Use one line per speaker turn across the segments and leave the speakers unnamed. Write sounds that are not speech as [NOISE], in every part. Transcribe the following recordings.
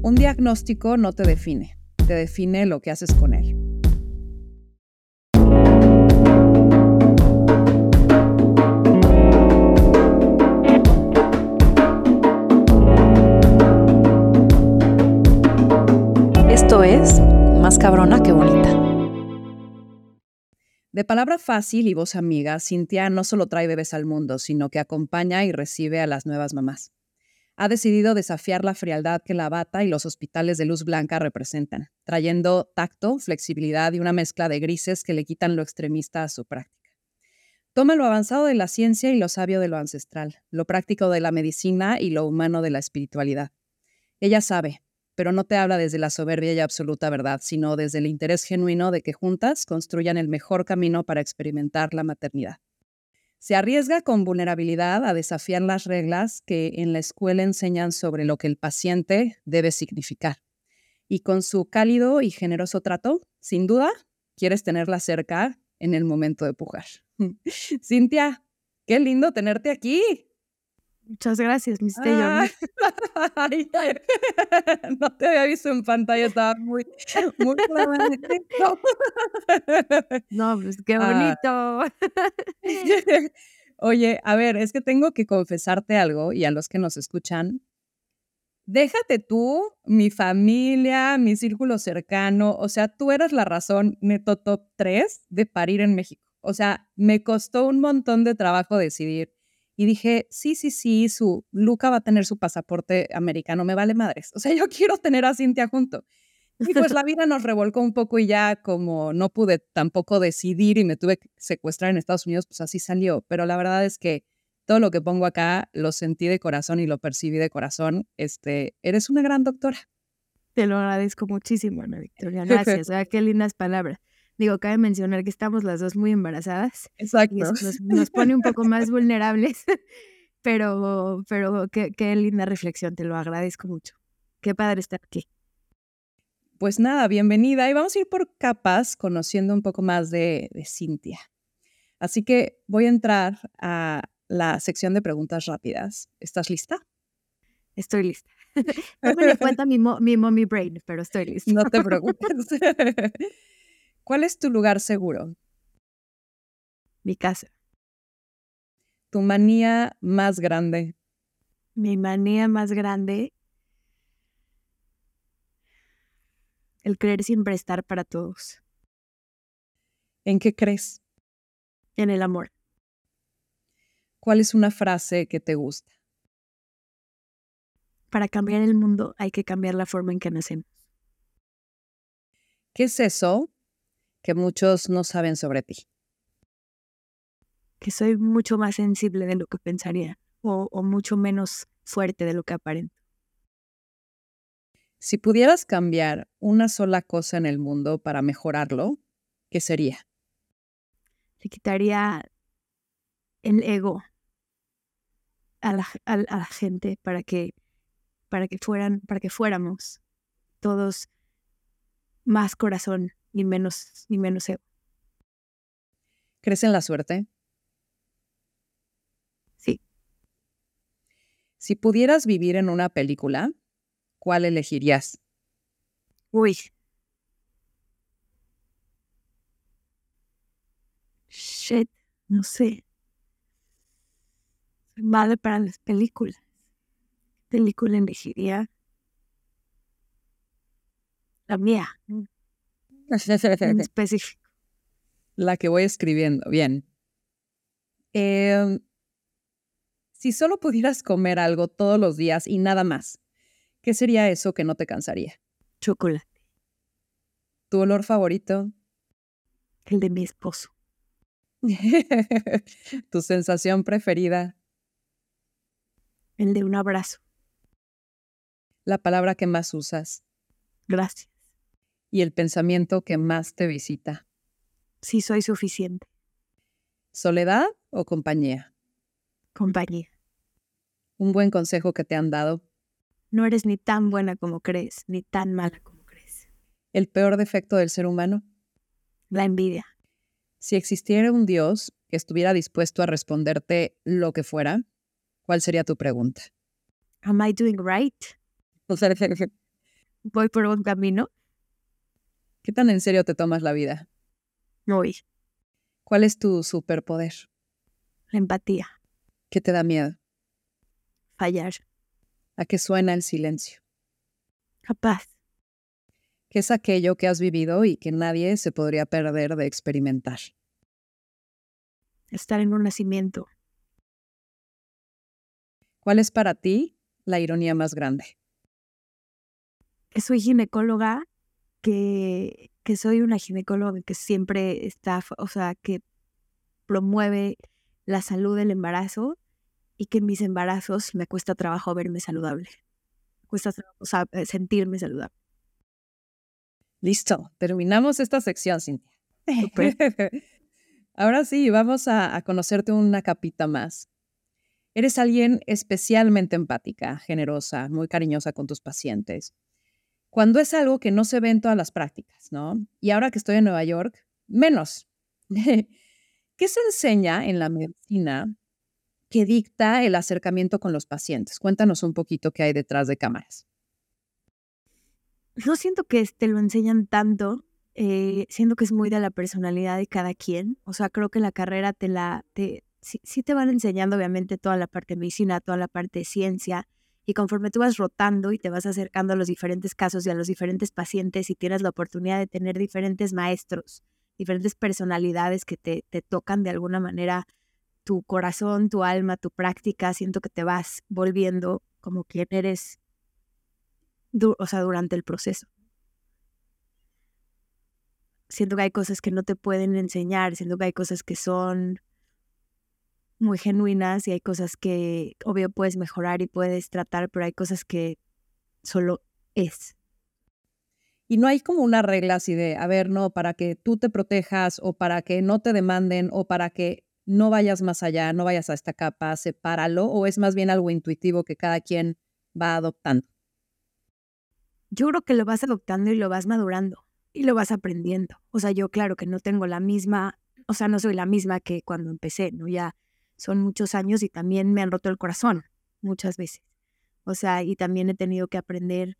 Un diagnóstico no te define, te define lo que haces con él.
Esto es Más cabrona que bonita.
De palabra fácil y voz amiga, Cintia no solo trae bebés al mundo, sino que acompaña y recibe a las nuevas mamás ha decidido desafiar la frialdad que la bata y los hospitales de luz blanca representan, trayendo tacto, flexibilidad y una mezcla de grises que le quitan lo extremista a su práctica. Toma lo avanzado de la ciencia y lo sabio de lo ancestral, lo práctico de la medicina y lo humano de la espiritualidad. Ella sabe, pero no te habla desde la soberbia y absoluta verdad, sino desde el interés genuino de que juntas construyan el mejor camino para experimentar la maternidad. Se arriesga con vulnerabilidad a desafiar las reglas que en la escuela enseñan sobre lo que el paciente debe significar. Y con su cálido y generoso trato, sin duda, quieres tenerla cerca en el momento de pujar. [LAUGHS] Cintia, qué lindo tenerte aquí.
Muchas gracias, Miss [LAUGHS] [LAUGHS]
no te había visto en pantalla, estaba muy, muy [LAUGHS]
No, pues qué bonito.
Oye, a ver, es que tengo que confesarte algo y a los que nos escuchan. Déjate tú, mi familia, mi círculo cercano, o sea, tú eras la razón neto top 3 de parir en México. O sea, me costó un montón de trabajo decidir y dije, sí, sí, sí, su Luca va a tener su pasaporte americano, me vale madres. O sea, yo [LAUGHS] quiero tener a Cintia junto. Y pues la vida nos revolcó un poco y ya como no pude tampoco decidir y me tuve que secuestrar en Estados Unidos, pues así salió. Pero la verdad es que todo lo que pongo acá lo sentí de corazón y lo percibí de corazón. Este, eres una gran doctora.
Te lo agradezco muchísimo, Ana Victoria. [LAUGHS] Gracias. qué lindas palabras. Digo, cabe mencionar que estamos las dos muy embarazadas.
Exacto.
Y [LAUGHS] nos, pone un poco más vulnerables, [LAUGHS] pero, pero qué, qué linda reflexión, te lo agradezco mucho. Qué padre estar aquí.
Pues nada, bienvenida y vamos a ir por capas conociendo un poco más de, de Cintia. Así que voy a entrar a la sección de preguntas rápidas. ¿Estás lista?
Estoy lista. [LAUGHS] No me cuenta mi, mi mommy brain, pero estoy lista.
No te preocupes. ¿Cuál es tu lugar seguro?
Mi casa.
¿Tu manía más grande?
Mi manía más grande. El creer siempre estar para todos.
¿En qué crees?
En el amor.
¿Cuál es una frase que te gusta?
Para cambiar el mundo hay que cambiar la forma en que nacemos.
¿Qué es eso que muchos no saben sobre ti?
Que soy mucho más sensible de lo que pensaría o, mucho menos fuerte de lo que aparento.
Si pudieras cambiar una sola cosa en el mundo para mejorarlo, ¿qué sería?
Le quitaría el ego a la, a la gente para que, para que fueran, para que fuéramos todos más corazón ni menos, ni menos ego.
¿Crees en la suerte?
Sí.
Si pudieras vivir en una película, ¿cuál elegirías?
Uy. Shit, no sé. Soy mala para las películas. ¿Qué película elegiría? La mía. [LAUGHS] específico.
La que voy escribiendo, bien. Em, si solo pudieras comer algo todos los días y nada más, ¿qué sería eso que no te cansaría?
Chocolate.
¿Tu olor favorito?
El de mi esposo. [LAUGHS]
¿Tu sensación preferida?
El de un abrazo.
¿La palabra que más usas?
Gracias
y el pensamiento que más te visita?
Sí, soy suficiente.
¿Soledad o compañía?
Compañía.
¿Un buen consejo que te han dado?
No eres ni tan buena como crees, ni tan mala como crees.
¿El peor defecto del ser humano?
La envidia.
Si existiera un Dios que estuviera dispuesto a responderte lo que fuera, ¿cuál sería tu pregunta?
Am I doing right? [LAUGHS] voy por un camino.
¿Qué tan en serio te tomas la vida?
Muy.
¿Cuál es tu superpoder?
La empatía.
¿Qué te da miedo?
Fallar.
¿A qué suena el silencio?
Capaz.
¿Qué es aquello que has vivido y que nadie se podría perder de experimentar?
Estar en un nacimiento.
¿Cuál es para ti la ironía más grande?
Que soy ginecóloga, que, que soy una ginecóloga que siempre está, o sea, que promueve la salud del embarazo y que en mis embarazos me cuesta trabajo verme saludable. cuesta o sea, eh, sentirme saludable.
Listo, terminamos esta sección, Cintia. [LAUGHS] Ahora sí, vamos a, a conocerte una capita más. Eres alguien especialmente empática, generosa, muy cariñosa con tus pacientes. Cuando es algo que no se ve en todas las prácticas, ¿no? Y ahora que estoy en Nueva York, menos. [LAUGHS] ¿Qué se enseña en la medicina que dicta el acercamiento con los pacientes? Cuéntanos un poquito qué hay detrás de cámaras.
No siento que te lo enseñan tanto, eh, siento que es muy de la personalidad de cada quien. O sea, creo que la carrera te la, te, sí, te van enseñando obviamente toda la parte de medicina, toda la parte de ciencia, y conforme tú vas rotando y te vas acercando a los diferentes casos y a los diferentes pacientes y tienes la oportunidad de tener diferentes maestros, diferentes personalidades que te, te tocan de alguna manera tu corazón, tu alma, tu práctica, siento que te vas volviendo como quien eres, o sea, durante el proceso. Siento que hay cosas que no te pueden enseñar, siento que hay cosas que son muy genuinas y hay cosas que obvio puedes mejorar y puedes tratar, pero hay cosas que solo es.
Y no hay como una regla así de, a ver, no, para que tú te protejas o para que no te demanden o para que no vayas más allá, no vayas a esta capa, sepáralo, o es más bien algo intuitivo que cada quien va adoptando.
Yo creo que lo vas adoptando y lo vas madurando y lo vas aprendiendo. O sea, yo claro que no tengo la misma, o sea, no soy la misma que cuando empecé, ¿no? Ya son muchos años y también me han roto el corazón muchas veces. O sea, y también he tenido que aprender,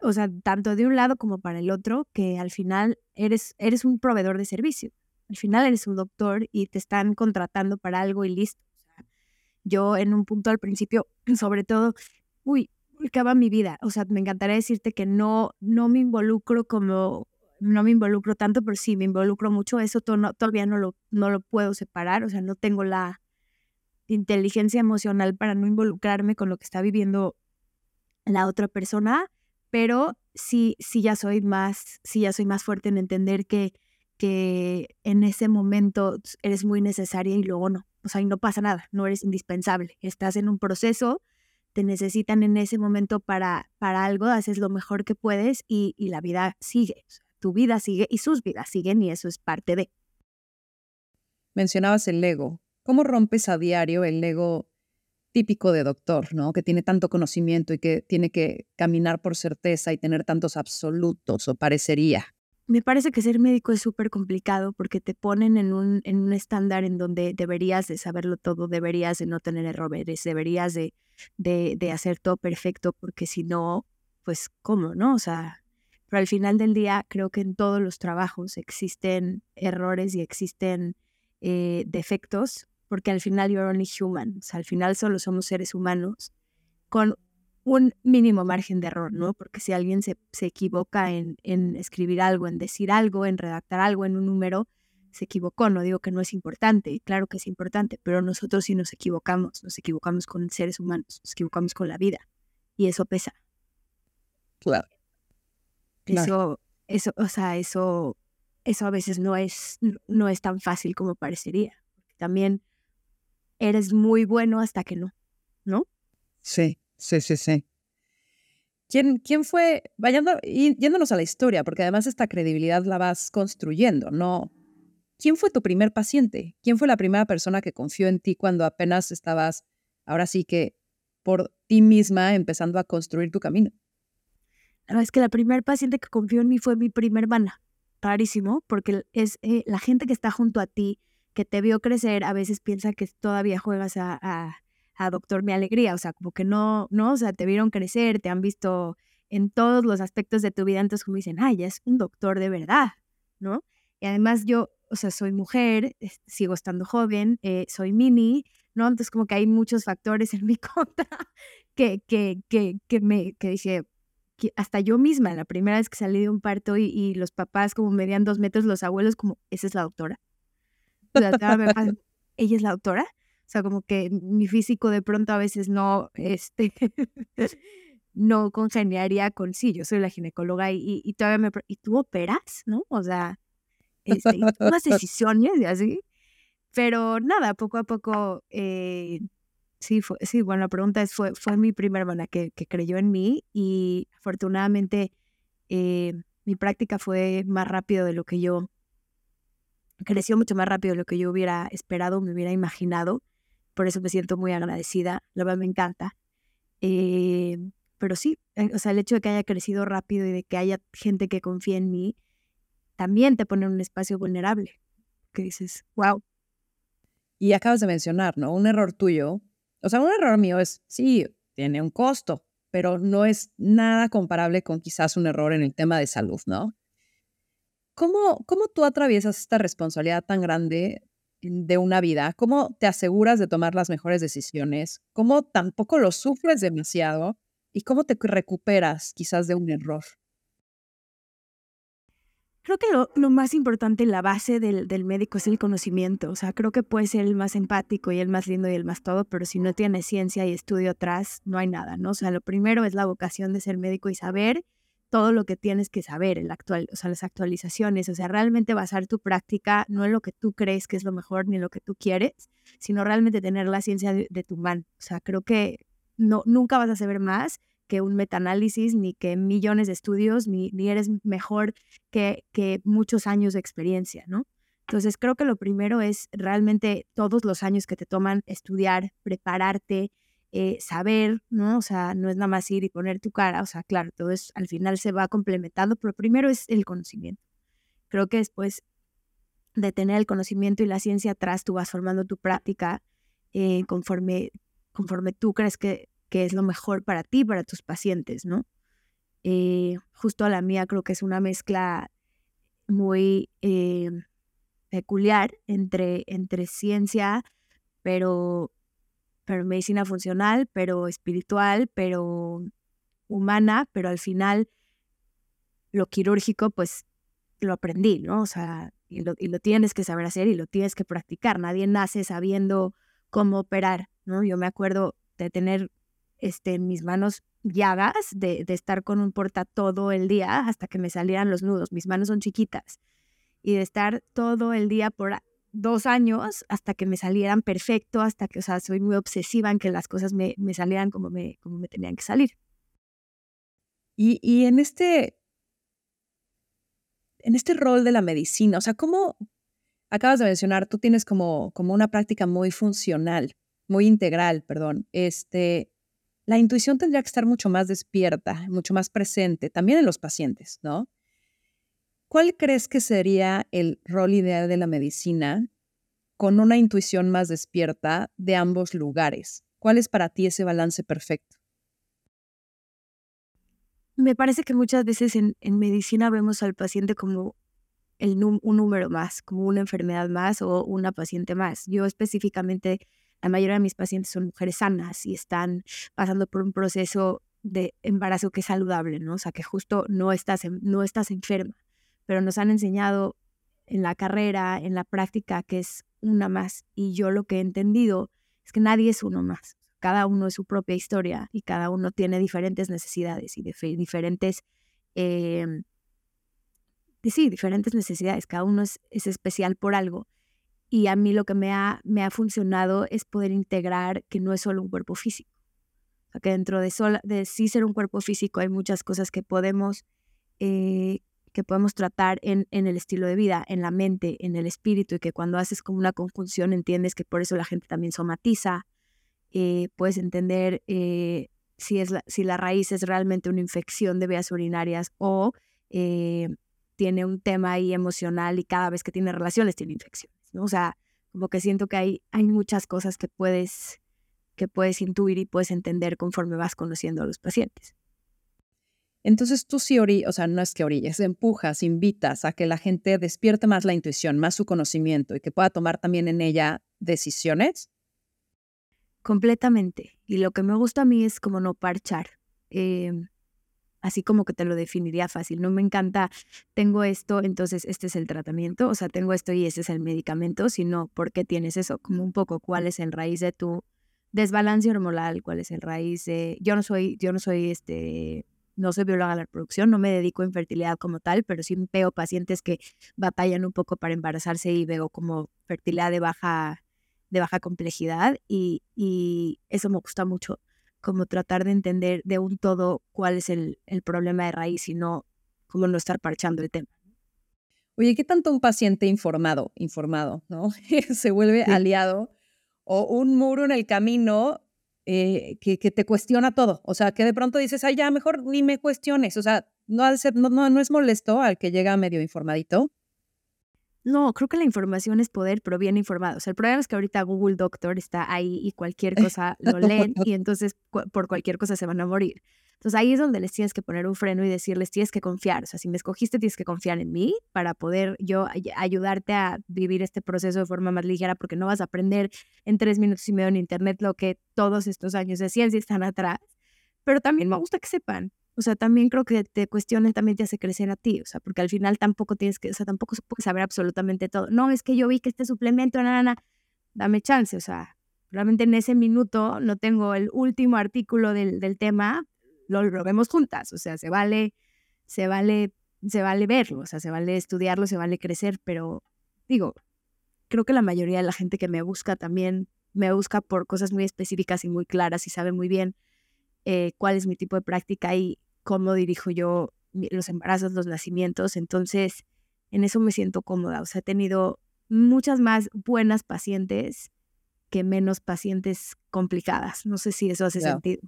o sea, tanto de un lado como para el otro, que al final eres, eres un proveedor de servicio. Al final eres un doctor y te están contratando para algo y listo. Yo en un punto al principio, [CLEARS THROAT] sobre todo, uy, acaba mi vida. O sea, me encantaría decirte que no, no me involucro como, no me involucro tanto, pero sí me involucro mucho. Eso todavía no lo, no lo puedo separar. O sea, no tengo la, inteligencia emocional para no involucrarme con lo que está viviendo la otra persona, pero sí, sí ya soy más, sí ya soy más fuerte en entender que, que en ese momento eres muy necesaria y luego no. O sea, y no pasa nada, no eres indispensable. Estás en un proceso, te necesitan en ese momento para, para algo, haces lo mejor que puedes y, y la vida sigue. tu vida sigue y sus vidas siguen y eso es parte de.
Mencionabas el ego. ¿Cómo rompes a diario el ego típico de doctor, ¿no? Que tiene tanto conocimiento y que tiene que caminar por certeza y tener tantos absolutos o parecería.
Me parece que ser médico es súper complicado porque te ponen en un, en un estándar en donde deberías de saberlo todo, deberías de no tener errores, deberías de, de, hacer todo perfecto porque si no, pues cómo, ¿no? O sea, pero al final del día creo que en todos los trabajos existen errores y existen eh, defectos porque al final you're only human, o sea, al final solo somos seres humanos con un mínimo margen de error, ¿no? Porque si alguien se, se equivoca en, en, escribir algo, en decir algo, en redactar algo, en un número, se equivocó, no digo que no es importante, claro que es importante, pero nosotros sí nos equivocamos, nos equivocamos con seres humanos, nos equivocamos con la vida, y eso pesa.
Claro.
Eso, eso, o sea, eso, eso a veces no es, no es tan fácil como parecería. También eres muy bueno hasta que no, ¿no?
Sí, sí, sí, sí. ¿Quién, quién fue, vayando, yéndonos a la historia, porque además esta credibilidad la vas construyendo, ¿no? ¿Quién fue tu primer paciente? ¿Quién fue la primera persona que confió en ti cuando apenas estabas, ahora sí que por ti misma, empezando a construir tu camino?
La es que la primera paciente que confió en mí fue mi primer hermana. Rarísimo, porque es eh, la gente que está junto a ti, que te vio crecer, a veces piensa que todavía juegas a, a, Doctor Mi Alegría, o sea, como que no, no, o sea, te vieron crecer, te han visto en todos los aspectos de tu vida, entonces como dicen, ay, ya es un doctor de verdad, ¿no? Y además yo, o sea, soy mujer, sigo estando joven, eh, soy mini, ¿no? Entonces como que hay muchos factores en mi [LAUGHS] contra que, que, que, que me, que dije, hasta yo misma, la primera vez que salí de un parto y, los papás como medían dos metros, los abuelos como, esa es la doctora. O sea, ella es la doctora. O sea, como que mi físico de pronto a veces no, este, [LAUGHS] no congeniaría con, sí, yo soy la ginecóloga y, y, todavía me, ¿y tú operas? ¿No? O sea, este, y tomas [LAUGHS] decisiones y así. Pero nada, poco a poco, eh, sí, fue, sí, bueno, la pregunta es, fue, fue mi primera hermana que, que creyó en mí y afortunadamente eh, mi práctica fue más rápido de lo que yo, creció mucho más rápido de lo que yo hubiera esperado, me hubiera imaginado por eso me siento muy agradecida, la verdad me encanta. Eh, pero sí, eh, o sea, el hecho de que haya crecido rápido y de que haya gente que confía en mí, también te pone en un espacio vulnerable, que dices, wow.
Y acabas de mencionar, ¿no? Un error tuyo, o sea, un error mío es, sí, tiene un costo, pero no es nada comparable con quizás un error en el tema de salud, ¿no? ¿Cómo, cómo tú atraviesas esta responsabilidad tan grande de una vida, cómo te aseguras de tomar las mejores decisiones, cómo tampoco lo sufres demasiado y cómo te recuperas quizás de un error.
Creo que lo, más importante, la base del, del, médico es el conocimiento. O sea, creo que puede ser el más empático y el más lindo y el más todo, pero si no tiene ciencia y estudio atrás, no hay nada, ¿no? O sea, lo primero es la vocación de ser médico y saber todo lo que tienes que saber, el actual, o sea, las actualizaciones, o sea, realmente basar tu práctica no en lo que tú crees que es lo mejor ni lo que tú quieres, sino realmente tener la ciencia de, tu mano. O sea, creo que no, nunca vas a saber más que un metaanálisis, ni que millones de estudios, ni, ni eres mejor que, que muchos años de experiencia, ¿no? Entonces, creo que lo primero es realmente todos los años que te toman estudiar, prepararte, eh, saber, ¿no? O sea, no es nada más ir y poner tu cara, o sea, claro, todo es, al final se va complementando, pero primero es el conocimiento. Creo que después de tener el conocimiento y la ciencia atrás, tú vas formando tu práctica eh, conforme, conforme tú crees que, que es lo mejor para ti, para tus pacientes, ¿no? Eh, justo la mía creo que es una mezcla muy peculiar entre, entre ciencia, pero pero medicina funcional, pero espiritual, pero humana, pero al final lo quirúrgico, pues lo aprendí, ¿no? O sea, y lo, y lo, tienes que saber hacer y lo tienes que practicar. Nadie nace sabiendo cómo operar, ¿no? Yo me acuerdo de tener este, en mis manos llagas, de, de estar con un porta todo el día hasta que me salieran los nudos. Mis manos son chiquitas. Y de estar todo el día por dos años hasta que me salieran perfecto, hasta que, o sea, soy muy obsesiva en que las cosas me, me salieran como me, como me tenían que salir.
Y, y en este, en este rol de la medicina, o sea, ¿cómo acabas de mencionar, tú tienes como, como una práctica muy funcional, muy integral, perdón, este, la intuición tendría que estar mucho más despierta, mucho más presente, también en los pacientes, ¿no? ¿Cuál crees que sería el rol ideal de la medicina con una intuición más despierta de ambos lugares? ¿Cuál es para ti ese balance perfecto?
Me parece que muchas veces en, medicina vemos al paciente como el un número más, como una enfermedad más o una paciente más. Yo específicamente, la mayoría de mis pacientes son mujeres sanas y están pasando por un proceso de embarazo que es saludable, ¿no? O sea, que justo no estás, no estás enferma pero nos han enseñado en la carrera, en la práctica, que es una más. Y yo lo que he entendido es que nadie es uno más. Cada uno es su propia historia y cada uno tiene diferentes necesidades y diferentes, em, sí, diferentes necesidades. Cada uno es, especial por algo. Y a mí lo que me ha, me ha funcionado es poder integrar que no es solo un cuerpo físico. que dentro de, de sí ser un cuerpo físico hay muchas cosas que podemos eh, que podemos tratar en, en, el estilo de vida, en la mente, en el espíritu, y que cuando haces como una conjunción entiendes que por eso la gente también somatiza, eh, puedes entender eh, si, es la, si la raíz es realmente una infección de vías urinarias o eh, tiene un tema ahí emocional y cada vez que tiene relaciones tiene infecciones, ¿no? O sea, como que siento que hay, hay muchas cosas que puedes, que puedes intuir y puedes entender conforme vas conociendo a los pacientes.
Entonces tú sí orillas, o sea, no es que orillas, empujas, invitas a que la gente despierte más la intuición, más su conocimiento y que pueda tomar también en ella decisiones.
Completamente. Y lo que me gusta a mí es como no parchar. Em, así como que te lo definiría fácil. No me encanta, tengo esto, entonces este es el tratamiento, o sea, tengo esto y ese es el medicamento, sino por qué tienes eso, como un poco cuál es el raíz de tu desbalance hormonal, cuál es el raíz de, yo no soy, yo no soy este, no soy bióloga de la reproducción, no me dedico a infertilidad como tal, pero sí veo pacientes que batallan un poco para embarazarse y veo como fertilidad de baja, de baja complejidad y, y eso me gusta mucho como tratar de entender de un todo cuál es el, el problema de raíz y no como no estar parchando el tema.
Oye, ¿qué tanto un paciente informado, informado, ¿no? [LAUGHS] se vuelve aliado o un muro en el camino eh, que, que, te cuestiona todo? O sea, que de pronto dices, ay, ya, mejor ni me cuestiones. O sea, no, ha de ser, no, no, no es molesto al que llega medio informadito.
No, creo que la información es poder, pero bien informado. O sea, el problema es que ahorita Google Doctor está ahí y cualquier [LAUGHS] cosa lo leen y entonces por cualquier cosa se van a morir. Entonces ahí es donde les tienes que poner un freno y decirles, tienes que confiar. O sea, si me escogiste, tienes que confiar en mí para poder yo ayudarte a vivir este proceso de forma más ligera, porque no vas a aprender en tres minutos y medio en Internet lo que todos estos años de ciencia están atrás. Pero también me gusta que sepan o sea, también creo que te cuestionen también te hace crecer a ti, o sea, porque al final tampoco tienes que, o sea, tampoco se puede saber absolutamente todo. No, es que yo vi que este suplemento, nada, dame chance, o sea, realmente en ese minuto no tengo el último artículo del, del tema, lo, lo, vemos juntas, o sea, se vale, se vale, se vale verlo, o sea, se vale estudiarlo, se vale crecer, pero digo, creo que la mayoría de la gente que me busca también me busca por cosas muy específicas y muy claras y sabe muy bien eh, cuál es mi tipo de práctica y cómo dirijo yo los embarazos, los nacimientos. Entonces, en eso me siento cómoda. O sea, he tenido muchas más buenas pacientes que menos pacientes complicadas. No sé si eso hace sentido.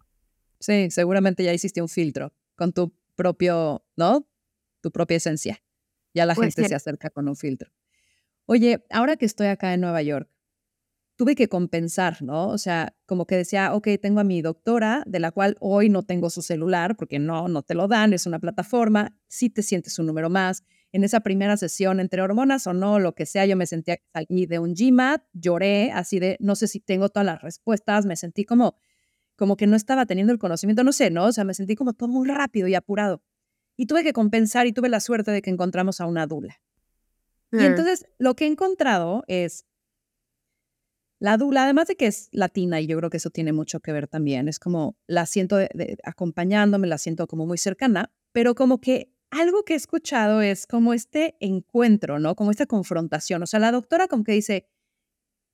Sí, seguramente ya hiciste un filtro con tu propio, ¿no? Tu propia esencia. Ya la gente se acerca con un filtro. Oye, ahora que estoy acá en Nueva York, tuve que compensar, ¿no? O sea, como que decía, ok, tengo a mi doctora, de la cual hoy no tengo su celular, porque no, no te lo dan, es una plataforma, sí te sientes un número más. En esa primera sesión, entre hormonas o no, lo que sea, yo me sentía, salí de un GMAT, lloré, así de, no sé si tengo todas las respuestas, me sentí como, como que no estaba teniendo el conocimiento, no sé, ¿no? O sea, me sentí como todo muy rápido y apurado. Y tuve que compensar y tuve la suerte de que encontramos a una dula. Y mm. entonces, lo que he encontrado es la dula, además de que es latina, y yo creo que eso tiene mucho que ver también, es como la siento acompañándome, la siento como muy cercana, pero como que algo que he escuchado es como este encuentro, ¿no? Como esta confrontación. O sea, la doctora como que dice,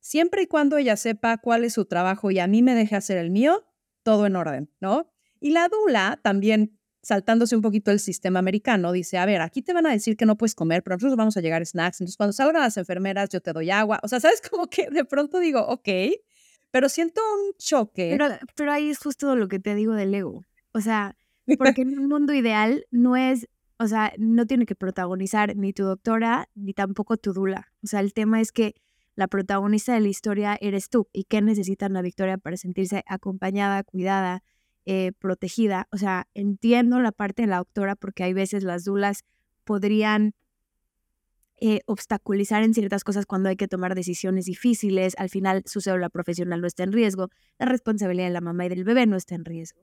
siempre y cuando ella sepa cuál es su trabajo y a mí me deje hacer el mío, todo en orden, ¿no? Y la dula también saltándose un poquito el sistema americano, dice, a ver, aquí te van a decir que no puedes comer, pero nosotros vamos a llegar snacks, entonces cuando salgan las enfermeras yo te doy agua, o sea, ¿sabes? [LAUGHS] Como que de pronto digo, ok, pero siento un choque.
Pero, pero ahí es justo lo que te digo del ego, o sea, [LAUGHS] porque en un mundo ideal no es, o sea, no tiene que protagonizar ni tu doctora ni tampoco tu dula, o sea, el tema es que la protagonista de la historia eres tú y qué necesita una Victoria para sentirse acompañada, cuidada, eh, protegida. O sea, entiendo la parte de la doctora porque hay veces las dulas podrían eh, obstaculizar en ciertas cosas cuando hay que tomar decisiones difíciles. Al final su célula profesional no está en riesgo, la responsabilidad de la mamá y del bebé no está en riesgo.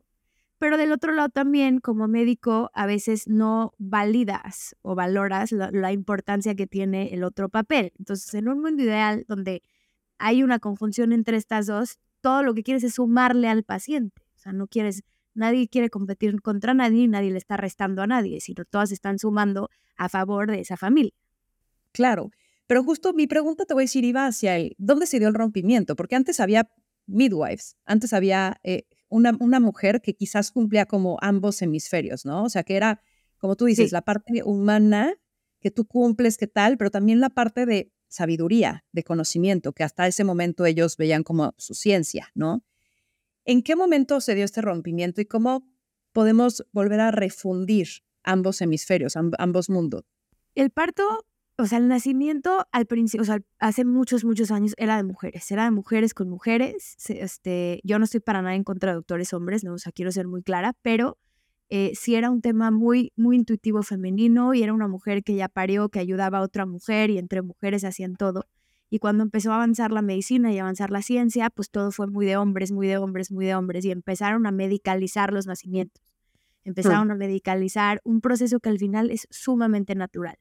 Pero del otro lado también, como médico, a veces no validas o valoras la, importancia que tiene el otro papel. Entonces, en un mundo ideal donde hay una conjunción entre estas dos, todo lo que quieres es sumarle al paciente sea, no quieres, nadie quiere competir contra nadie, nadie le está restando a nadie, sino todas están sumando a favor de esa familia.
Claro, pero justo mi pregunta te voy a decir iba hacia el, ¿dónde se dio el rompimiento? Porque antes había midwives, antes había eh, una, una, mujer que quizás cumplía como ambos hemisferios, ¿no? O sea, que era, como tú dices, la parte humana que tú cumples, qué tal, pero también la parte de sabiduría, de conocimiento, que hasta ese momento ellos veían como su ciencia, ¿no? ¿En qué momento se dio este rompimiento y cómo podemos volver a refundir ambos hemisferios, ambos mundos?
El parto, o sea, el nacimiento al principio, o sea, hace muchos, muchos años era de mujeres, era de mujeres con mujeres. Este, yo no estoy para nada en contra de doctores hombres, no, o sea, quiero ser muy clara, pero eh, sí era un tema muy, muy intuitivo femenino y era una mujer que ya parió, que ayudaba a otra mujer y entre mujeres hacían todo. Y cuando empezó a avanzar la medicina y avanzar la ciencia, pues todo fue muy de hombres, muy de hombres, muy de hombres y empezaron a medicalizar los nacimientos. Mm. Empezaron a medicalizar un proceso que al final es sumamente natural.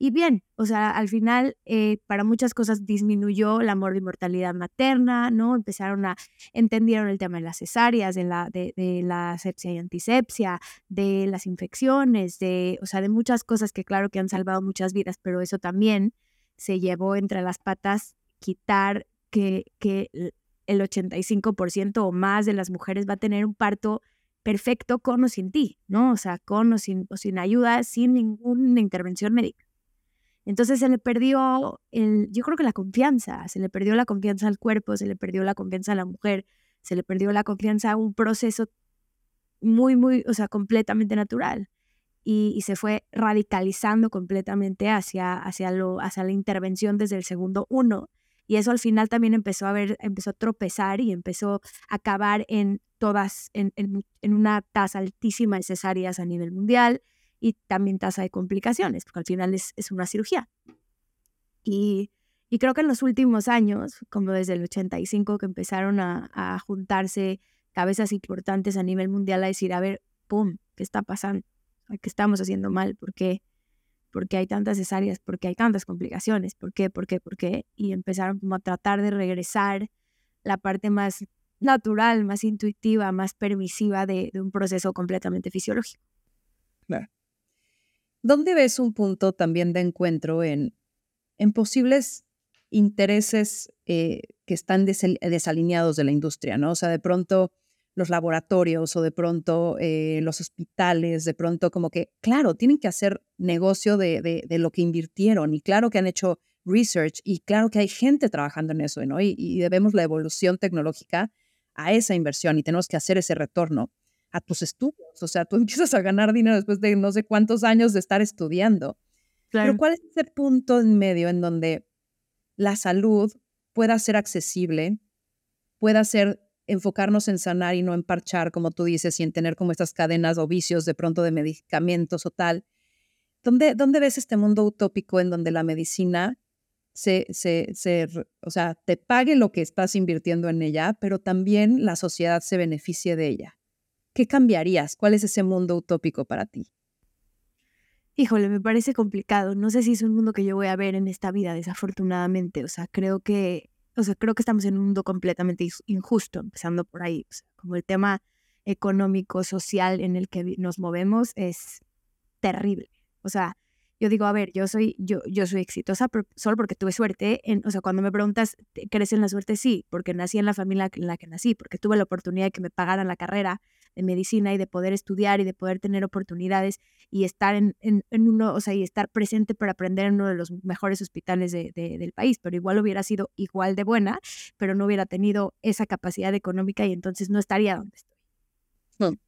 Y bien, o sea, al final eh, para muchas cosas disminuyó la mortalidad materna, ¿no? Empezaron a, entendieron el tema de las cesáreas, de la, de, de la sepsia y antisepsia, de las infecciones, de, o sea, de muchas cosas que claro que han salvado muchas vidas, pero eso también se llevó entre las patas quitar que, que el 85% o más de las mujeres va a tener un parto perfecto con o sin ti, ¿no? O sea, con o sin, o sin ayuda, sin ninguna intervención médica. Entonces se le perdió, el, yo creo que la confianza, se le perdió la confianza al cuerpo, se le perdió la confianza a la mujer, se le perdió la confianza a un proceso muy, muy, o sea, completamente natural. Y, se fue radicalizando completamente hacia, hacia, lo, hacia la intervención desde el segundo uno. Y eso al final también empezó a ver, empezó a tropezar y empezó a acabar en todas, en, en, en una tasa altísima de cesáreas a nivel mundial y también tasa de complicaciones, porque al final es, es una cirugía. Y, y, creo que en los últimos años, como desde el 85, que empezaron a, a juntarse cabezas importantes a nivel mundial a decir, a ver, ¡pum!, ¿qué está pasando? ¿Qué estamos haciendo mal? ¿Por qué? ¿Por qué hay tantas cesáreas? ¿Por qué hay tantas complicaciones? ¿Por qué? ¿Por qué? ¿Por qué? Y empezaron como a tratar de regresar la parte más natural, más intuitiva, más permisiva de, de un proceso completamente fisiológico.
Claro. ¿Dónde ves un punto también de encuentro en, posibles intereses eh, que están desalineados de la industria, ¿no? O sea, de pronto los laboratorios o de pronto eh, los hospitales, de pronto como que, claro, tienen que hacer negocio de, de, lo que invirtieron y claro que han hecho research y claro que hay gente trabajando en eso, ¿no? Y, y debemos la evolución tecnológica a esa inversión y tenemos que hacer ese retorno a tus estudios. O sea, tú [LAUGHS] empiezas a ganar dinero después de no sé cuántos años de estar estudiando. Pero ¿cuál es ese punto en medio en donde la salud pueda ser accesible, pueda ser enfocarnos en sanar y no en parchar, como tú dices, y en tener como estas cadenas o vicios de pronto de medicamentos o tal? ¿Dónde, dónde ves este mundo utópico en donde la medicina se, se, se, o sea, te pague lo que estás invirtiendo en ella, pero también la sociedad se beneficie de ella? ¿Qué cambiarías? ¿Cuál es ese mundo utópico para ti?
Híjole, me parece complicado. No sé si es un mundo que yo voy a ver en esta vida, desafortunadamente. O sea, creo que, o sea, creo que estamos en un mundo completamente injusto, empezando por ahí. Como el tema económico, social en el que nos movemos es terrible. O sea, yo digo, a ver, yo soy, yo, yo soy exitosa solo porque tuve suerte. En, o sea, cuando me preguntas, ¿crees en la suerte? Sí, porque nací en la familia en la que nací, porque tuve la oportunidad de que me pagaran la carrera de medicina y de poder estudiar y de poder tener oportunidades y estar en, en, uno, o sea, y estar presente para aprender en uno de los mejores hospitales de, del país, pero igual hubiera sido igual de buena, pero no hubiera tenido esa capacidad económica y entonces no estaría donde estoy. Hmm.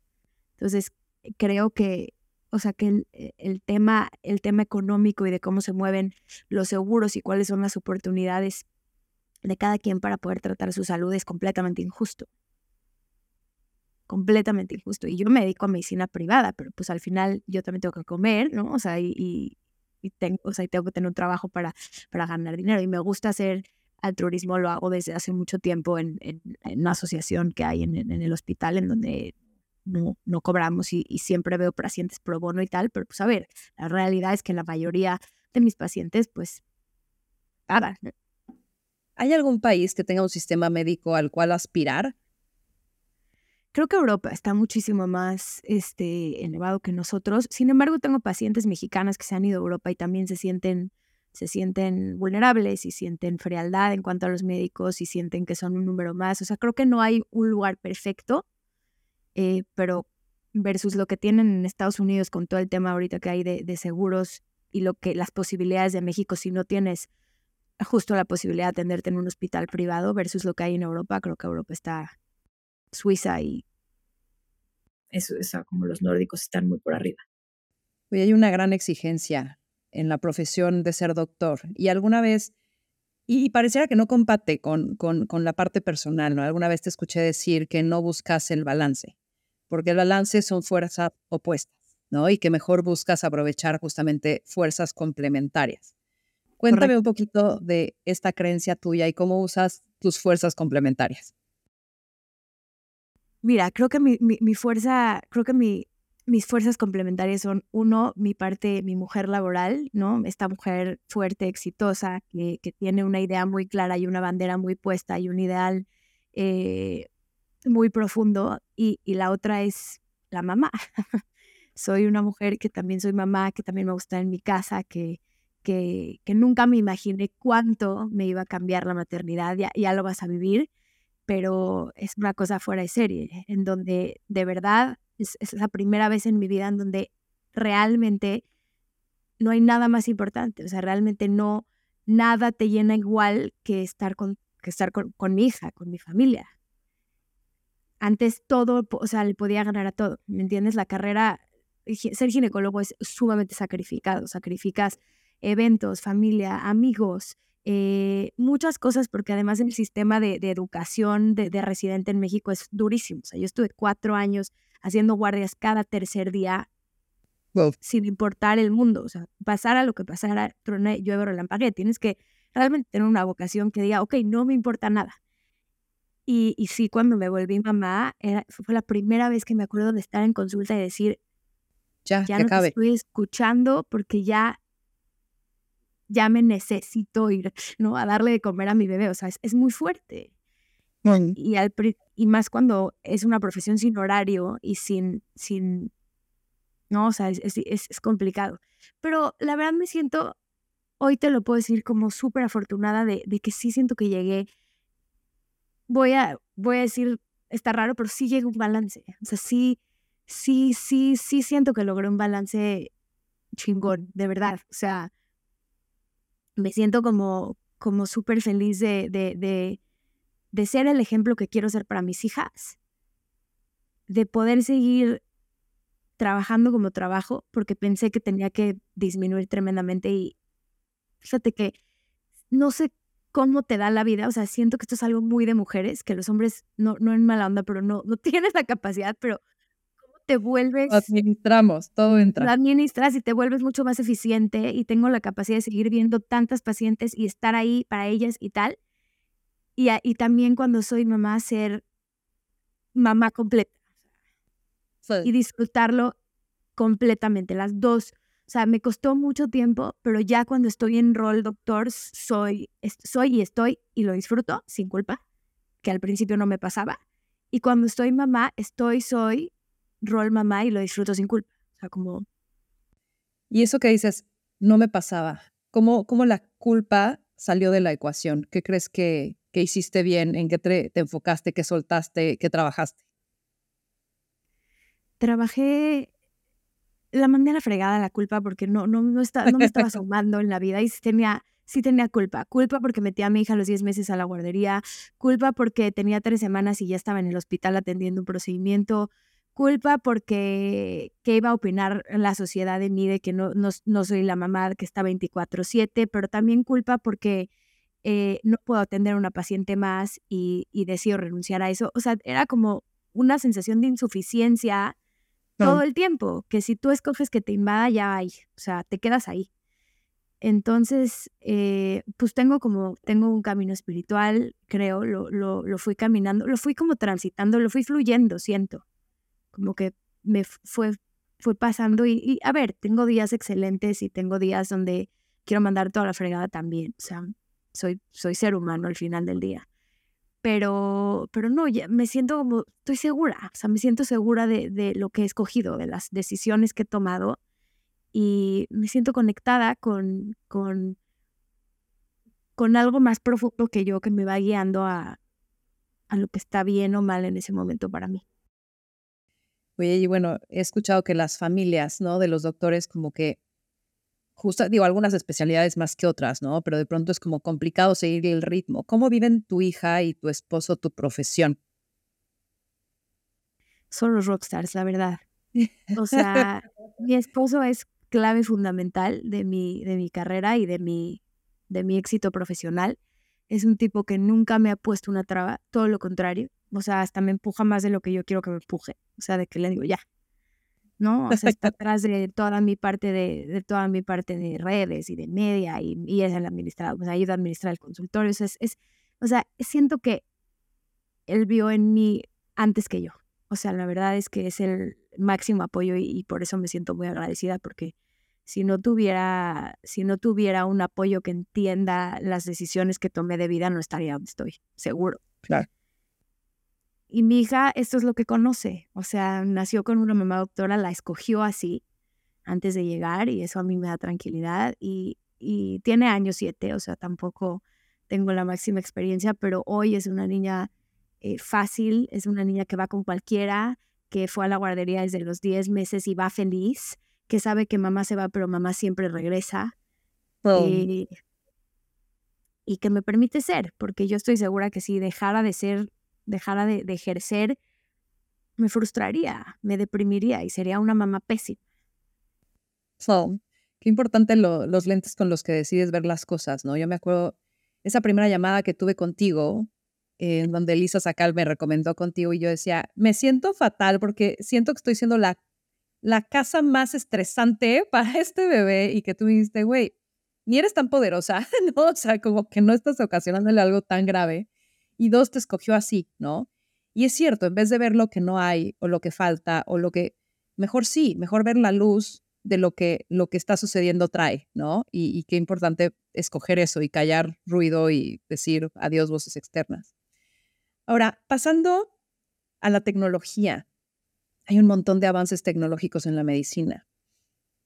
Entonces, creo que, o sea, que el, el, tema, el tema económico y de cómo se mueven los seguros y cuáles son las oportunidades de cada quien para poder tratar su salud es completamente injusto completamente injusto. Y yo me dedico a medicina privada, pero pues al final yo también tengo que comer, ¿no? O sea, y, y, tengo, o sea, tengo que tener un trabajo para, para ganar dinero. Y me gusta hacer altruismo, lo hago desde hace mucho tiempo en, en, una asociación que hay en, en, el hospital en donde no, no cobramos y, y, siempre veo pacientes pro bono y tal, pero pues a ver, la realidad es que la mayoría de mis pacientes pues pagan.
¿Hay algún país que tenga un sistema médico al cual aspirar?
Creo que Europa está muchísimo más este, elevado que nosotros. Sin embargo, tengo pacientes mexicanas que se han ido a Europa y también se sienten, se sienten vulnerables y sienten frialdad en cuanto a los médicos y sienten que son un número más. O sea, creo que no hay un lugar perfecto, eh, pero versus lo que tienen en Estados Unidos con todo el tema ahorita que hay de, de seguros y lo que las posibilidades de México si no tienes justo la posibilidad de atenderte en un hospital privado versus lo que hay en Europa, creo que Europa está Suiza y eso, eso, como los nórdicos están muy por arriba.
Hoy hay una gran exigencia en la profesión de ser doctor y alguna vez, y, pareciera que no compate con, con, con, la parte personal, ¿no? Alguna vez te escuché decir que no buscas el balance, porque el balance son fuerzas opuestas, ¿no? Y que mejor buscas aprovechar justamente fuerzas complementarias. Cuéntame un poquito de esta creencia tuya y cómo usas tus fuerzas complementarias.
Mira, creo que mi, mi, fuerza, creo que mi, mis fuerzas complementarias son, uno, mi parte, mi mujer laboral, ¿no? Esta mujer fuerte, exitosa, que, que tiene una idea muy clara y una bandera muy puesta y un ideal eh, muy profundo. Y, y la otra es la mamá. [LAUGHS] soy una mujer que también soy mamá, que también me gusta en mi casa, que, que, que, nunca me imaginé cuánto me iba a cambiar la maternidad, ya, ya lo vas a vivir pero es una cosa fuera de serie, en donde de verdad es, la primera vez en mi vida en donde realmente no hay nada más importante, o sea, realmente no, nada te llena igual que estar con, que estar con, mi hija, con mi familia. Antes todo, o sea, le podía ganar a todo, ¿me entiendes? La carrera, ser ginecólogo es sumamente sacrificado, sacrificas eventos, familia, amigos, eh, muchas cosas, porque además el sistema de, educación de, residente en México es durísimo. O sea, yo estuve cuatro años haciendo guardias cada tercer día sin importar el mundo. O sea, pasara lo que pasara, troné, llueve, relampagué. Tienes que realmente tener una vocación que diga, ok, no me importa nada. Y, y sí, cuando me volví mamá, era, fue la primera vez que me acuerdo de estar en consulta y decir,
ya,
ya no te estoy escuchando porque ya ya me necesito ir, [LAUGHS] ¿no? A darle de comer a mi bebé, o sea, es, muy fuerte. Y, al, y más cuando es una profesión sin horario y sin, sin no, o sea, es, es, complicado. Pero la verdad me siento, hoy te lo puedo decir como súper afortunada de, de, que sí siento que llegué, voy a, voy a decir, está raro, pero sí llega un balance. O sea, sí, sí, sí, sí siento que logré un balance chingón, de verdad. O sea, me siento como, como súper feliz de, de, de, ser el ejemplo que quiero ser para mis hijas, de poder seguir trabajando como trabajo, porque pensé que tenía que disminuir tremendamente y fíjate que no sé cómo te da la vida, o sea, siento que esto es algo muy de mujeres, que los hombres no, no en mala onda, pero no, no [LAUGHS] tienes la capacidad, pero te vuelves...
Administramos, todo entra.
administras y te vuelves mucho más eficiente y tengo la capacidad de seguir viendo tantas pacientes y estar ahí para ellas y tal. Y, y también cuando soy mamá, ser mamá completa. Y disfrutarlo completamente, las dos. O sea, me costó mucho tiempo, pero ya cuando estoy en rol doctor, soy, soy y estoy y lo disfruto sin culpa, que al principio no me pasaba. Y cuando estoy mamá, estoy, soy rol mamá y lo disfruto sin culpa. O sea, como...
Y eso que dices, no me pasaba. ¿Cómo, cómo la culpa salió de la ecuación? ¿Qué crees que, que hiciste bien? ¿En qué te, enfocaste? ¿Qué soltaste? ¿Qué trabajaste?
Trabajé la manera fregada la culpa porque no, no, no, está, no me estaba [LAUGHS] sumando en la vida y tenía, sí tenía culpa. Culpa porque metí a mi hija a los 10 meses a la guardería, culpa porque tenía tres semanas y ya estaba en el hospital atendiendo un procedimiento, culpa porque qué iba a opinar la sociedad de mí de que no, no, soy la mamá que está 24/7, pero también culpa porque eh, no puedo atender a una paciente más y, y, decido renunciar a eso. O sea, era como una sensación de insuficiencia todo el tiempo, que si tú escoges que te invada, ya hay, o sea, te quedas ahí. Entonces, eh, pues tengo como, tengo un camino espiritual, creo, lo, lo, lo fui caminando, lo fui como transitando, lo fui fluyendo, siento como que me fue, fue pasando y, a ver, tengo días excelentes y tengo días donde quiero mandar toda la fregada también, o sea, soy, soy ser humano al final del día. Pero, pero no, ya me siento como, estoy segura, o sea, me siento segura de, de lo que he escogido, de las decisiones que he tomado y me siento conectada con, con, con algo más profundo que yo que me va guiando a, a lo que está bien o mal en ese momento para mí.
Oye, y bueno, he escuchado que las familias, ¿no? De los doctores como que, justo, digo, algunas especialidades más que otras, ¿no? Pero de pronto es como complicado seguir el ritmo. ¿Cómo viven tu hija y tu esposo tu profesión?
Son los rockstars, la verdad. O [LAUGHS] sea, mi esposo es clave fundamental de mi, de mi carrera y de mi, de mi éxito profesional. es un tipo que nunca me ha puesto una traba, todo lo contrario. O sea, hasta me empuja más de lo que yo quiero que me empuje. O sea, de que le digo, ya. ¿No? O sea, está atrás de toda mi parte de, de toda mi parte de redes y de media y, y es el administrador, sea, ayuda a administrar el consultorio. O sea, es, es, o sea, siento que él vio en mí antes que yo. O sea, la verdad es que es el máximo apoyo y, por eso me siento muy agradecida porque si no tuviera, si no tuviera un apoyo que entienda las decisiones que tomé de vida, no estaría donde estoy, seguro.
Claro.
Y mi hija, esto es lo que conoce. O sea, nació con una mamá doctora, la escogió así antes de llegar y eso a mí me da tranquilidad. Y, y tiene años siete, o sea, tampoco tengo la máxima experiencia, pero hoy es una niña eh, fácil, es una niña que va con cualquiera, que fue a la guardería desde los 10 meses y va feliz, que sabe que mamá se va, pero mamá siempre regresa. Eh, y que me permite ser, porque yo estoy segura que si dejara de ser, dejara de, ejercer, me frustraría, me deprimiría y sería una mamá pésima.
So, qué importante los lentes con los que decides ver las cosas, ¿no? Yo me acuerdo esa primera llamada que tuve contigo, en donde Lisa Sacal me recomendó contigo y yo decía, me siento fatal porque siento que estoy siendo la, la casa más estresante [LAUGHS] para este bebé y que tú me dijiste, güey, ni eres tan poderosa, [LAUGHS] ¿no? O sea, como que no estás ocasionándole algo tan grave. Y dos, te escogió así, ¿no? Y es cierto, en vez de ver lo que no hay o lo que falta o lo que, mejor sí, mejor ver la luz de lo que, lo que está sucediendo trae, ¿no? Y, y qué importante escoger eso y callar ruido y decir adiós voces externas. Ahora, pasando a la tecnología, hay un montón de avances tecnológicos en la medicina.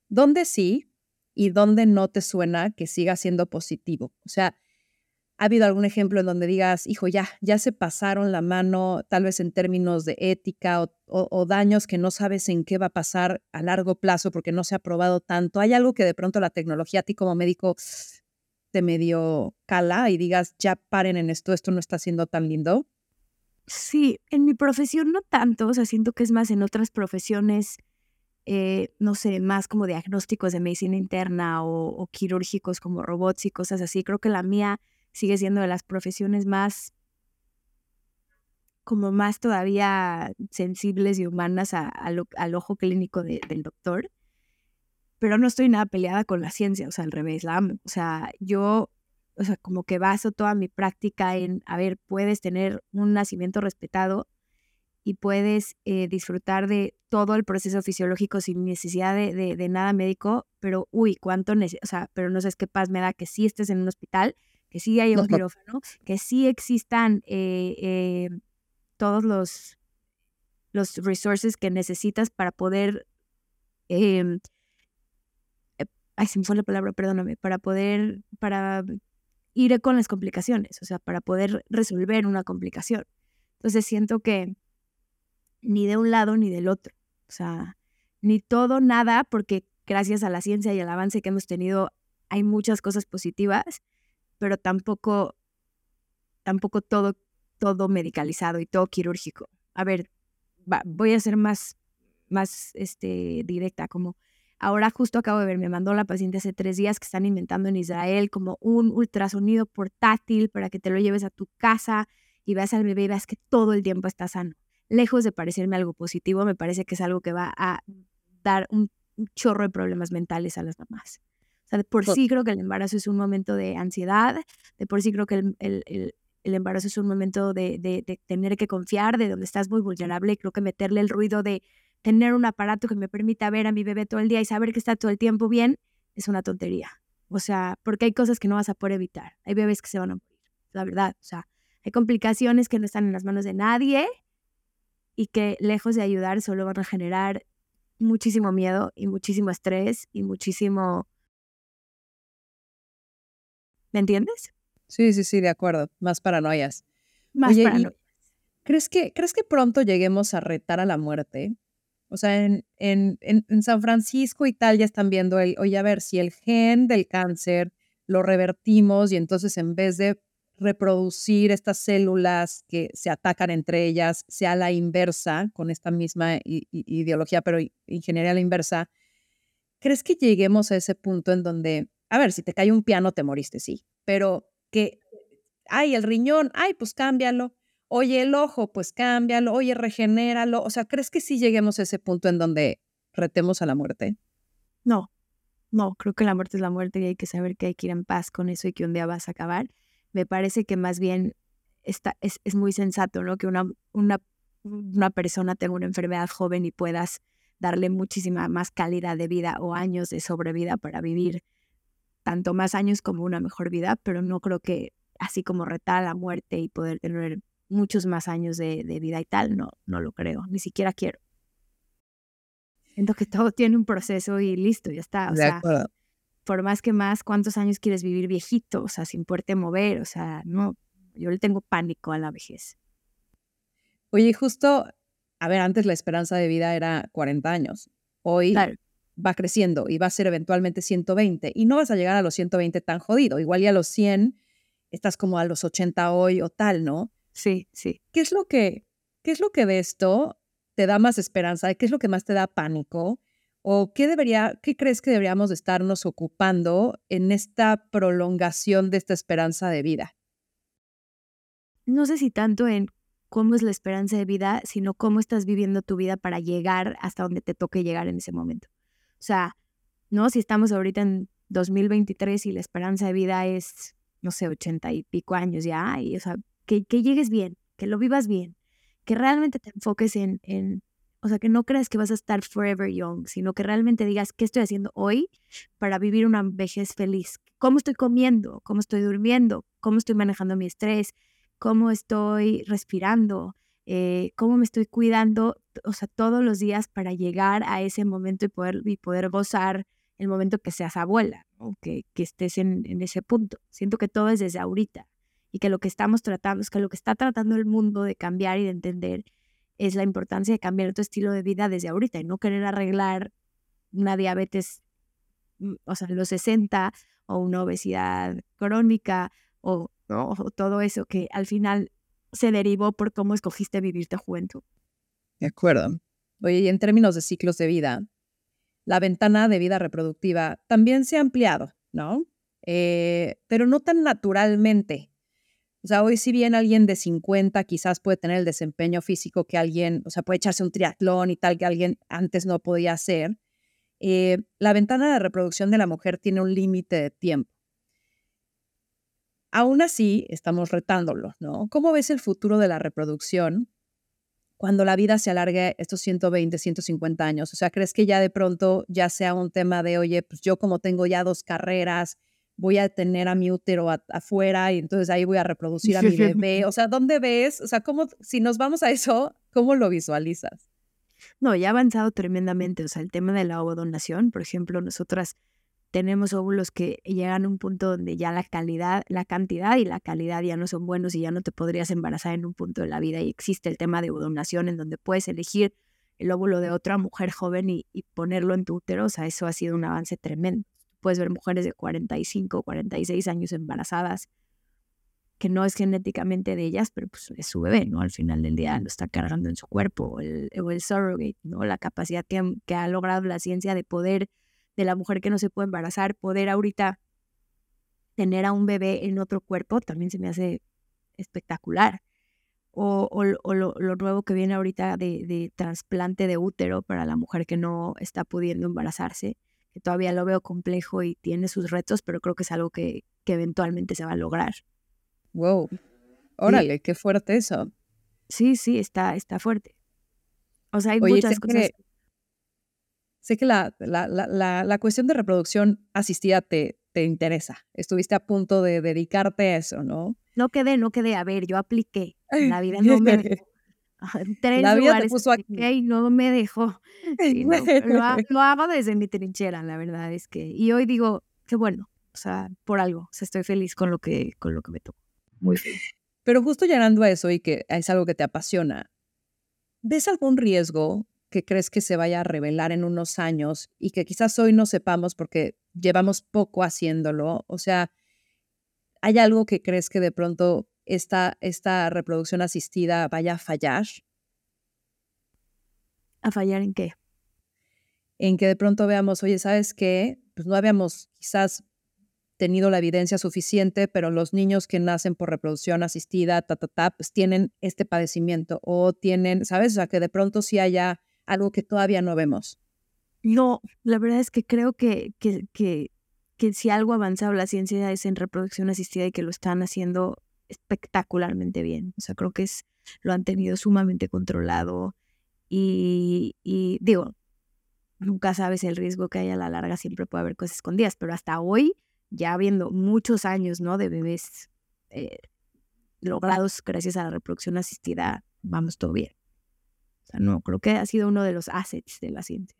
¿Dónde sí y dónde no te suena que siga siendo positivo? O sea, ¿ha habido algún ejemplo en donde digas, hijo, ya, ya se pasaron la mano, tal vez en términos de ética o, daños que no sabes en qué va a pasar a largo plazo porque no se ha probado tanto? ¿Hay algo que de pronto la tecnología a ti como médico te medio cala y digas, ya paren en esto, esto no está siendo tan lindo?
Sí, en mi profesión no tanto, o sea, siento que es más en otras profesiones, eh, no sé, más como diagnósticos de medicina interna o, quirúrgicos como robots y cosas así. Creo que la mía sigue siendo de las profesiones más, como más todavía sensibles y humanas al ojo clínico del doctor. Pero no estoy nada peleada con la ciencia, o sea, al revés, la. O sea, yo o sea, como que baso toda mi práctica en, a ver, puedes tener un nacimiento respetado y puedes eh, disfrutar de todo el proceso fisiológico sin necesidad de, de, nada médico, pero uy, cuánto, o sea, pero no sabes qué paz me da que sí estés en un hospital, que sí haya un quirófano, que sí existan eh, eh, todos los, los resources que necesitas para poder em, ay, se me fue la palabra, perdóname, para poder, para iré con las complicaciones, o sea, para poder resolver una complicación. Entonces siento que ni de un lado ni del otro, o sea, ni todo, nada, porque gracias a la ciencia y al avance que hemos tenido hay muchas cosas positivas, pero tampoco, tampoco todo, todo medicalizado y todo quirúrgico. A ver, voy a ser más, más este, directa, como Ahora justo acabo de ver, me mandó la paciente hace tres días que están inventando en Israel como un ultrasonido portátil para que te lo lleves a tu casa y veas al bebé y veas que todo el tiempo está sano. Lejos de parecerme algo positivo, me parece que es algo que va a dar un, chorro de problemas mentales a las mamás. Sea, de por sí creo que el embarazo es un momento de ansiedad, de por sí creo que el, el, el, embarazo es un momento de, de, de, tener que confiar, de donde estás muy vulnerable. Creo que meterle el ruido de tener un aparato que me permita ver a mi bebé todo el día y saber que está todo el tiempo bien, es una tontería. O sea, porque hay cosas que no vas a poder evitar. Hay bebés que se van a morir, la verdad. O sea, hay complicaciones que no están en las manos de nadie y que lejos de ayudar solo van a generar muchísimo miedo y muchísimo estrés y muchísimo... ¿Me entiendes?
Sí, sí, sí, de acuerdo. Más paranoias.
Más paranoias.
¿crees que, ¿Crees que pronto lleguemos a retar a la muerte? O sea, en, en, en, San Francisco y tal ya están viendo el, oye, a ver, si el gen del cáncer lo revertimos y entonces en vez de reproducir estas células que se atacan entre ellas, sea la inversa, con esta misma ideología, pero ingeniería a la inversa, ¿crees que lleguemos a ese punto en donde, a ver, si te cae un piano te moriste, sí, pero que ay, el riñón, ay, pues cámbialo. Oye, el ojo, pues cámbialo. Oye, regenéralo. O sea, ¿crees que sí lleguemos a ese punto en donde retemos a la muerte?
No, no, creo que la muerte es la muerte y hay que saber que hay que ir en paz con eso y que un día vas a acabar. Me parece que más bien está, es, es muy sensato, ¿no? Que una, una, una persona tenga una enfermedad joven y puedas darle muchísima más calidad de vida o años de sobrevida para vivir tanto más años como una mejor vida, pero no creo que así como retar la muerte y poder tener muchos más años de, vida y tal, no, no lo creo, ni siquiera quiero. Siento que todo tiene un proceso y listo, ya está. O sea, por más que más, ¿cuántos años quieres vivir viejito? O sea, sin poderte mover, o sea, no, yo le tengo pánico a la vejez.
Oye, justo, a ver, antes la esperanza de vida era 40 años. Hoy va creciendo y va a ser eventualmente 120 y no vas a llegar a los 120 tan jodido. Igual ya a los 100 estás como a los 80 hoy o tal, ¿no?
Sí, sí.
¿Qué es lo que, qué es lo que de esto te da más esperanza? ¿Qué es lo que más te da pánico? ¿O qué debería, qué crees que deberíamos estarnos ocupando en esta prolongación de esta esperanza de vida?
No sé si tanto en cómo es la esperanza de vida, sino cómo estás viviendo tu vida para llegar hasta donde te toque llegar en ese momento. Sea, ¿no? Si estamos ahorita en 2023 y la esperanza de vida es, no sé, 80 y pico años ya, y, o sea, que, que llegues bien, que lo vivas bien, que realmente te enfoques en, en, o sea, que no creas que vas a estar forever young, sino que realmente digas, ¿qué estoy haciendo hoy para vivir una vejez feliz? ¿Cómo estoy comiendo? ¿Cómo estoy durmiendo? ¿Cómo estoy manejando mi estrés? ¿Cómo estoy respirando? Eh, cómo me estoy cuidando, o sea, todos los días para llegar a ese momento y poder, y poder gozar el momento que seas abuela, o que, que, estés en, en, ese punto. Siento que todo es desde ahorita y que lo que estamos tratando, es que lo que está tratando el mundo de cambiar y de entender es la importancia de cambiar tu estilo de vida desde ahorita y no querer arreglar una diabetes, mm, o sea, los 60 o una obesidad crónica o, o todo eso que al final se derivó por cómo escogiste vivir tu juventud.
De acuerdo. Oye, y en términos de ciclos de vida, la ventana de vida reproductiva también se ha ampliado, ¿no? Eh, pero no tan naturalmente. O sea, hoy si bien alguien de 50 quizás puede tener el desempeño físico que alguien, o sea, puede echarse un triatlón y tal que alguien antes no podía hacer, eh, la ventana de reproducción de la mujer tiene un límite de tiempo. Aún así, estamos retándolo, ¿no? ¿Cómo ves el futuro de la reproducción cuando la vida se alargue estos 120, 150 años? O sea, ¿crees que ya de pronto ya sea un tema de, oye, pues yo como tengo ya dos carreras, voy a tener a mi útero afuera y entonces ahí voy a reproducir a mi bebé. O sea, ¿dónde ves? O sea, ¿cómo, si nos vamos a eso, ¿cómo lo visualizas?
No, ya ha avanzado tremendamente. O sea, el tema de la ovodonación, por ejemplo, nosotras tenemos óvulos que llegan a un punto donde ya la calidad, la cantidad y la calidad ya no son buenos y ya no te podrías embarazar en un punto de la vida. Y existe el tema de ovodonación en donde puedes elegir el óvulo de otra mujer joven y, y ponerlo en tu útero. O sea, eso ha sido un avance tremendo puedes ver mujeres de 45, 46 años embarazadas, que no es genéticamente de ellas, pero pues es su bebé, ¿no? Al final del día lo está cargando en su cuerpo, o el, o el surrogate, ¿no? La capacidad que, que ha logrado la ciencia de poder de la mujer que no se puede embarazar, poder ahorita tener a un bebé en otro cuerpo, también se me hace espectacular. O, o, lo, lo, nuevo que viene ahorita de, de trasplante de útero para la mujer que no está pudiendo embarazarse que todavía lo veo complejo y tiene sus retos, pero creo que es algo que, que eventualmente se va a lograr.
Wow. Órale, qué fuerte eso.
Sí, sí, está, está fuerte. O sea, hay muchas cosas.
Sé que la, la, la, la, cuestión de reproducción asistida te, te interesa. Estuviste a punto de dedicarte a eso, ¿no?
No quedé, no quedé. A ver, yo apliqué. La vida [LAUGHS] no me tres la vida te puso aquí. y no me dejó. [LAUGHS] lo, hago desde mi trinchera, la verdad es que. Y hoy digo, qué bueno, o sea, por algo, o sea, estoy feliz con lo que, con lo que me tocó. Muy feliz.
Pero justo llegando a eso y que es algo que te apasiona, ¿ves algún riesgo que crees que se vaya a revelar en unos años y que quizás hoy no sepamos porque llevamos poco haciéndolo? O sea, ¿hay algo que crees que de pronto esta, esta reproducción asistida vaya a fallar?
¿A fallar en qué?
En que de pronto veamos, oye, ¿sabes qué? Pues no habíamos quizás tenido la evidencia suficiente, pero los niños que nacen por reproducción asistida, ta, ta, ta, pues tienen este padecimiento o tienen, ¿sabes? O sea, que de pronto sí haya algo que todavía no vemos.
No, la verdad es que creo que, que, que, que si algo ha avanzado la ciencia es en reproducción asistida y que lo están haciendo espectacularmente bien. O sea, creo que es, lo han tenido sumamente controlado y, digo, nunca sabes el riesgo que hay a la larga, siempre puede haber cosas escondidas, pero hasta hoy, ya habiendo muchos años, ¿no? De bebés eh, logrados gracias a la reproducción asistida, vamos todo bien. No, creo que ha sido uno de los assets de la ciencia.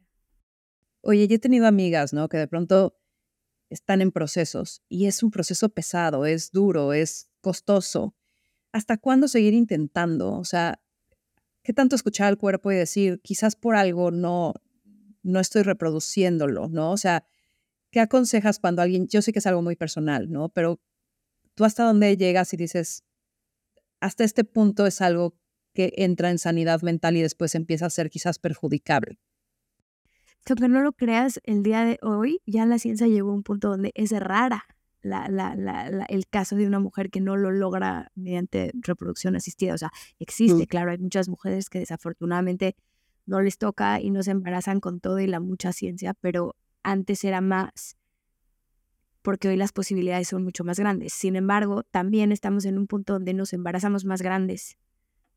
Oye, yo he tenido amigas, ¿no? Que de pronto están en procesos y es un proceso pesado, es duro, es costoso. ¿Hasta cuándo seguir intentando? O sea, ¿qué tanto escuchar al cuerpo y decir, quizás por algo no, no estoy reproduciéndolo, ¿no? O sea, ¿qué aconsejas cuando alguien, yo sé que es algo muy personal, ¿no? Pero tú hasta dónde llegas y dices, hasta este punto es algo que entra en sanidad mental y después empieza a ser quizás perjudicable.
Aunque no lo creas, el día de hoy ya la ciencia llegó a un punto donde es rara la, la, la, el caso de una mujer que no lo logra mediante reproducción asistida. O sea, existe, claro, hay muchas mujeres que desafortunadamente no les toca y no se embarazan con todo y la mucha ciencia, pero antes era más porque hoy las posibilidades son mucho más grandes. Sin embargo, también estamos en un punto donde nos embarazamos más grandes,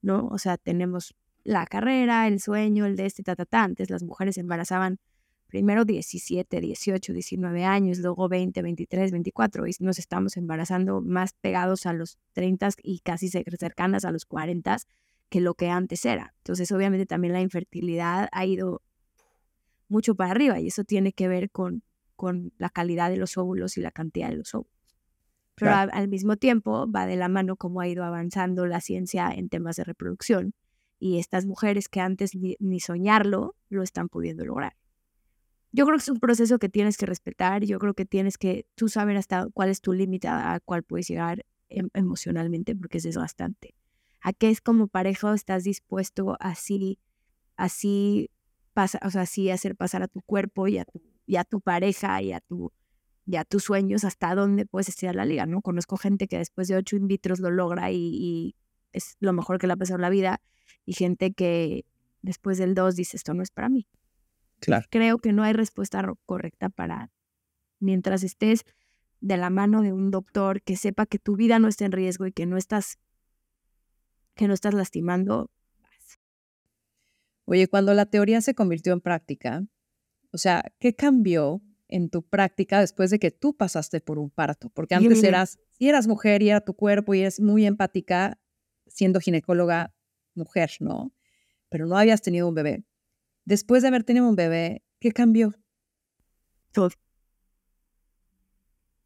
¿no? O sea, tenemos la carrera, el sueño, el de este, ta, ta, ta. Antes las mujeres se embarazaban primero 17, 18, 19 años, luego 20, 23, 24, y nos estamos embarazando más pegados a los 30 y casi cercanas a los 40 que lo que antes era. Entonces, obviamente también la infertilidad ha ido mucho para arriba y eso tiene que ver con, con la calidad de los óvulos y la cantidad de los óvulos. Pero al, mismo tiempo va de la mano cómo ha ido avanzando la ciencia en temas de reproducción y estas mujeres que antes ni, soñarlo lo están pudiendo lograr. Yo creo que es un proceso que tienes que respetar, yo creo que tienes que tú saber hasta cuál es tu límite a cuál puedes llegar em, emocionalmente porque es desgastante a qué es como pareja estás dispuesto así, así, pasa, o sea, así hacer pasar a tu cuerpo y a tu, y a tu pareja y a, tu, y a tus sueños hasta dónde puedes estirar la liga, ¿no? Conozco gente que después de ocho in vitros lo logra y, es lo mejor que le ha pasado en la vida y gente que después del dos dice esto no es para mí.
Claro.
Creo que no hay respuesta correcta para mientras estés de la mano de un doctor que sepa que tu vida no está en riesgo y que no estás que no estás lastimando.
Oye, cuando la teoría se convirtió en práctica, o sea, ¿qué cambió en tu práctica después de que tú pasaste por un parto? Porque antes eras, si eras mujer y era tu cuerpo y eres muy empática siendo ginecóloga mujer, ¿no? Pero no habías tenido un bebé. Después de haber tenido un bebé, ¿qué cambió?
Todo.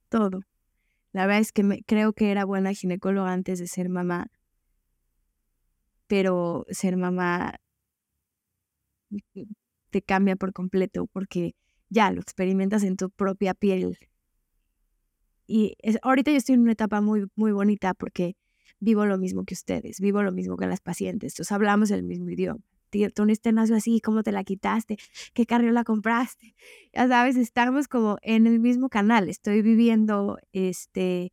Todo. La verdad es que me, creo que era buena ginecóloga antes de ser mamá pero ser mamá te cambia por completo porque ya lo experimentas en tu propia piel. Y ahorita yo estoy en una etapa muy, muy bonita porque vivo lo mismo que ustedes, vivo lo mismo que las pacientes, entonces hablamos el mismo idioma. Tú este nació así, ¿cómo te la quitaste? ¿Qué carro la compraste? [LAUGHS] Ya sabes, estamos como en el mismo canal. Estoy viviendo este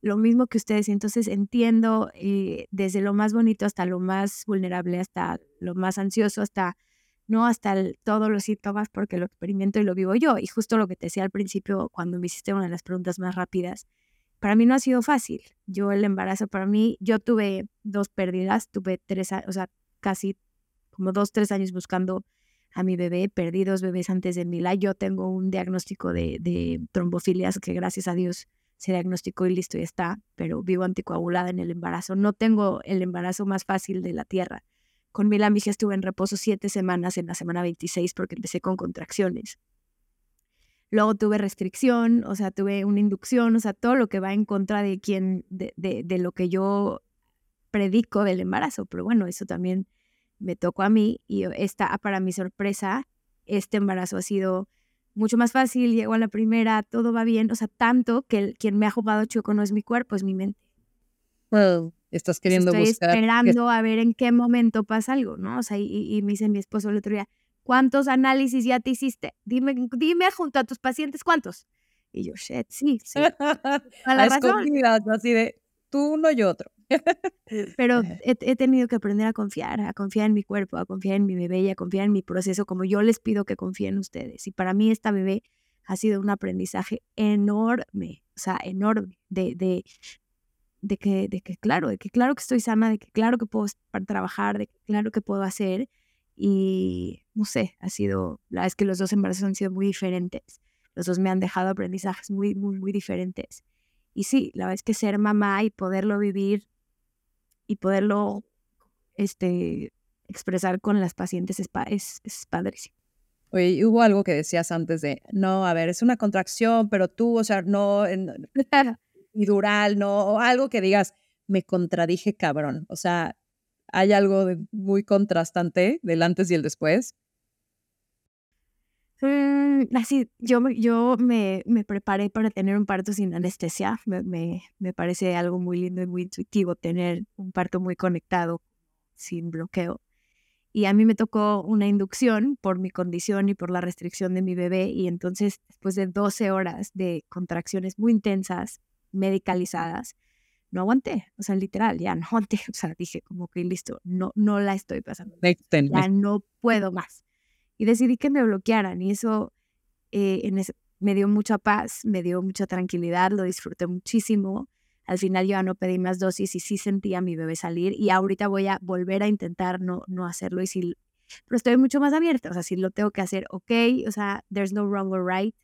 lo mismo que ustedes. Entonces entiendo eh, desde lo más bonito hasta lo más vulnerable, hasta lo más ansioso, hasta, ¿no? Hasta todos los síntomas, porque lo experimento y lo vivo yo. Y justo lo que te decía al principio, cuando me hiciste una de las preguntas más rápidas, para mí no ha sido fácil. Yo el embarazo, para mí, yo tuve dos pérdidas, tuve tres, o sea, casi como dos, tres años buscando a mi bebé, perdí dos bebés antes de Mila. Yo tengo un diagnóstico de, trombofilias que gracias a Dios se diagnosticó y listo, y está, pero vivo anticoagulada en el embarazo. No tengo el embarazo más fácil de la tierra. Con mi hija estuve en reposo siete semanas en la semana 26 porque empecé con contracciones. Luego tuve restricción, o sea, tuve una inducción, o sea, todo lo que va en contra de quien, de, de, lo que yo predico del embarazo. Pero bueno, eso también me tocó a mí y esta, para mi sorpresa, este embarazo ha sido mucho más fácil, llego a la primera, todo va bien, o sea, tanto que el, quien me ha jugado chueco no es mi cuerpo, es mi mente.
Well, estás queriendo
Estoy
buscar.
esperando a ver en qué momento pasa algo, ¿no? O sea, y, y, me dice mi esposo el otro día, ¿cuántos análisis ya te hiciste? Dime, dime junto a tus pacientes cuántos. Y yo, shit, sí, sí. [LAUGHS]
A la así de tú uno y otro. [LAUGHS]
Pero he, he, tenido que aprender a confiar, a confiar en mi cuerpo, a confiar en mi bebé y a confiar en mi proceso como yo les pido que confíen en ustedes. Y para mí esta bebé ha sido un aprendizaje enorme, o sea, enorme, de, de, de, que, de que claro, de que claro que estoy sana, de que claro que puedo trabajar, de que claro que puedo hacer. Y no sé, ha sido, la verdad es que los dos embarazos han sido muy diferentes. Los dos me han dejado aprendizajes muy, muy, muy diferentes. Y sí, la verdad es que ser mamá y poderlo vivir y poderlo este, expresar con las pacientes es, es, es padrísimo.
Oye, hubo algo que decías antes de, no, a ver, es una contracción, pero tú, o sea, no, y [LAUGHS] dural, no, o algo que digas, me contradije cabrón. O sea, hay algo muy contrastante del antes y el después.
Mm, así, yo, yo me, me, preparé para tener un parto sin anestesia. Me, me, me, parece algo muy lindo y muy intuitivo tener un parto muy conectado, sin bloqueo. Y a mí me tocó una inducción por mi condición y por la restricción de mi bebé. Y entonces, después de 12 horas de contracciones muy intensas, medicalizadas, no aguanté. O sea, literal, ya no aguanté. [LAUGHS] O sea, dije como que listo, no, no la estoy pasando. Ya no puedo más. Y decidí que me bloquearan. Y eso eh, en ese, me dio mucha paz, me dio mucha tranquilidad, lo disfruté muchísimo. Al final yo ya no pedí más dosis y sí sentía a mi bebé salir y ahorita voy a volver a intentar no, no hacerlo y si, pero estoy mucho más abierta, o sea, si lo tengo que hacer, ok, o sea, there's no wrong or right.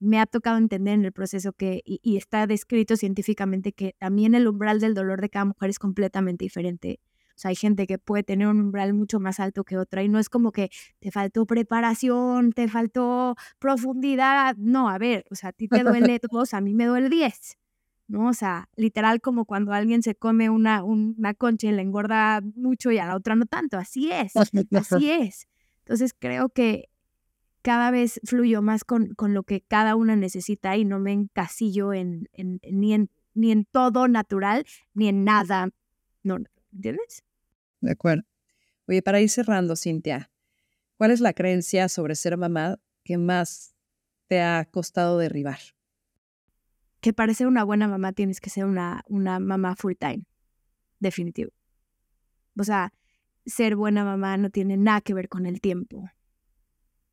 Me ha tocado entender en el proceso que, y, y está descrito científicamente que también el umbral del dolor de cada mujer es completamente diferente. O sea, hay gente que puede tener un umbral mucho más alto que otra y no es como que te faltó preparación, te faltó profundidad. No, a ver, o sea, a ti te duele [LAUGHS] dos, a mí me duele diez. ¿no? O sea, literal como cuando alguien se come una, una concha y le engorda mucho y a la otra no tanto, así es, [LAUGHS] así es. Entonces creo que cada vez fluyo más con, con lo que cada una necesita y no me encasillo en, en, ni, en, ni en todo natural ni en nada no, ¿entiendes?
De acuerdo. Oye, para ir cerrando, Cintia, ¿cuál es la creencia sobre ser mamá que más te ha costado derribar?
que para ser una buena mamá tienes que ser una, una mamá full time, definitivo. O sea, ser buena mamá no tiene nada que ver con el tiempo.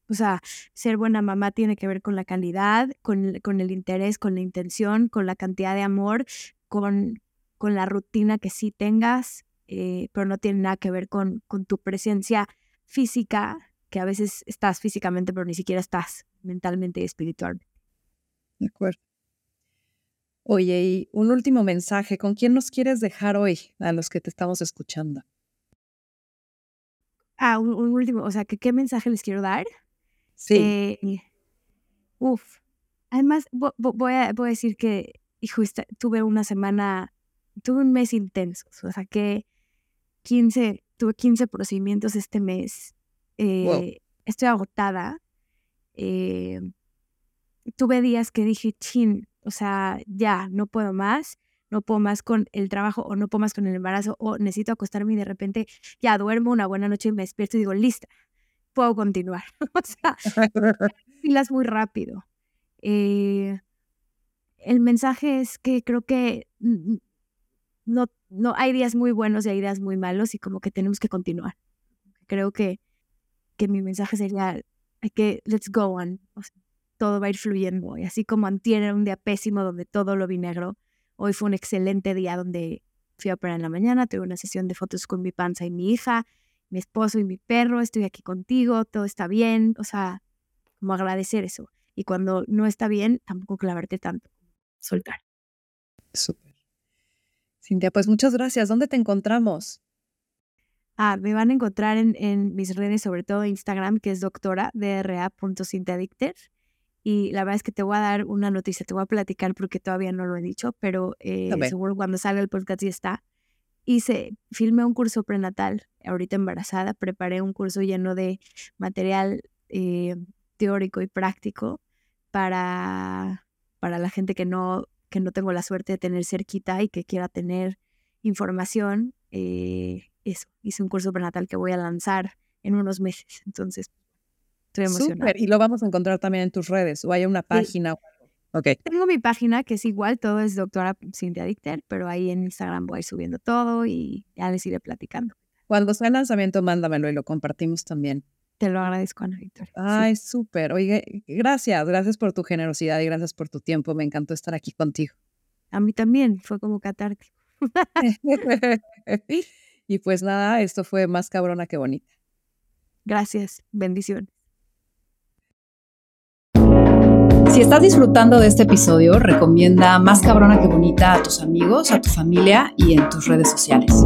O sea, ser buena mamá tiene que ver con la calidad, con, con el interés, con la intención, con la cantidad de amor, con, con la rutina que sí tengas, eh, pero no tiene nada que ver con, con tu presencia física, que a veces estás físicamente, pero ni siquiera estás mentalmente y espiritualmente.
De acuerdo. Oye, y un último mensaje, ¿con quién nos quieres dejar hoy a los que te estamos escuchando?
Ah, un, último, o sea, ¿qué mensaje les quiero dar?
Sí.
Eh, uf. Además, voy a, voy a decir que, hijo, tuve una semana, tuve un mes intenso, o sea, que 15, tuve 15 procedimientos este mes. Eh, estoy agotada. Eh, tuve días que dije, chin, o sea, ya, no puedo más, no puedo más con el trabajo o no puedo más con el embarazo o necesito acostarme y de repente ya duermo una buena noche y me despierto y digo, lista, puedo continuar. [LAUGHS] o sea, [LAUGHS] filas muy rápido. Eh, el mensaje es que creo que no, no hay días muy buenos y hay días muy malos y como que tenemos que continuar. Creo que, que mi mensaje sería, hay que, let's go on todo va a ir fluyendo. Y así como antier era un día pésimo donde todo lo vi negro, hoy fue un excelente día donde fui a operar en la mañana, tuve una sesión de fotos con mi panza y mi hija, mi esposo y mi perro, estoy aquí contigo, todo está bien, o sea, como agradecer eso. Y cuando no está bien, tampoco clavarte tanto, soltar.
Súper. Cintia, pues muchas gracias. ¿Dónde te encontramos?
Ah, me van a encontrar en, en mis redes, sobre todo Instagram, que es doctora, dra.cintiadicter. Y la verdad es que te voy a dar una noticia, te voy a platicar porque todavía no lo he dicho, pero eh, seguro cuando salga el podcast ya está. Hice, filmé un curso prenatal, ahorita embarazada, preparé un curso lleno de material eh, teórico y práctico para, para la gente que no, que no tengo la suerte de tener cerquita y que quiera tener información. Eh, eso, hice un curso prenatal que voy a lanzar en unos meses. Entonces,
Estoy Y lo vamos a encontrar también en tus redes o hay una página. Ok.
Tengo mi página que es igual, todo es doctora Cintia Dicter, pero ahí en Instagram voy subiendo todo y ya les iré platicando.
Cuando sea el lanzamiento, mándamelo y lo compartimos también.
Te lo agradezco, Ana Victoria. Sí.
Ay, súper. Oye, gracias, gracias por tu generosidad y gracias por tu tiempo. Me encantó estar aquí contigo.
A mí también, fue como catártico. [LAUGHS]
y pues nada, esto fue más cabrona que bonita.
Gracias, bendiciones.
Si estás disfrutando de este episodio, recomienda Más cabrona que bonita a tus amigos, a tu familia y en tus redes sociales.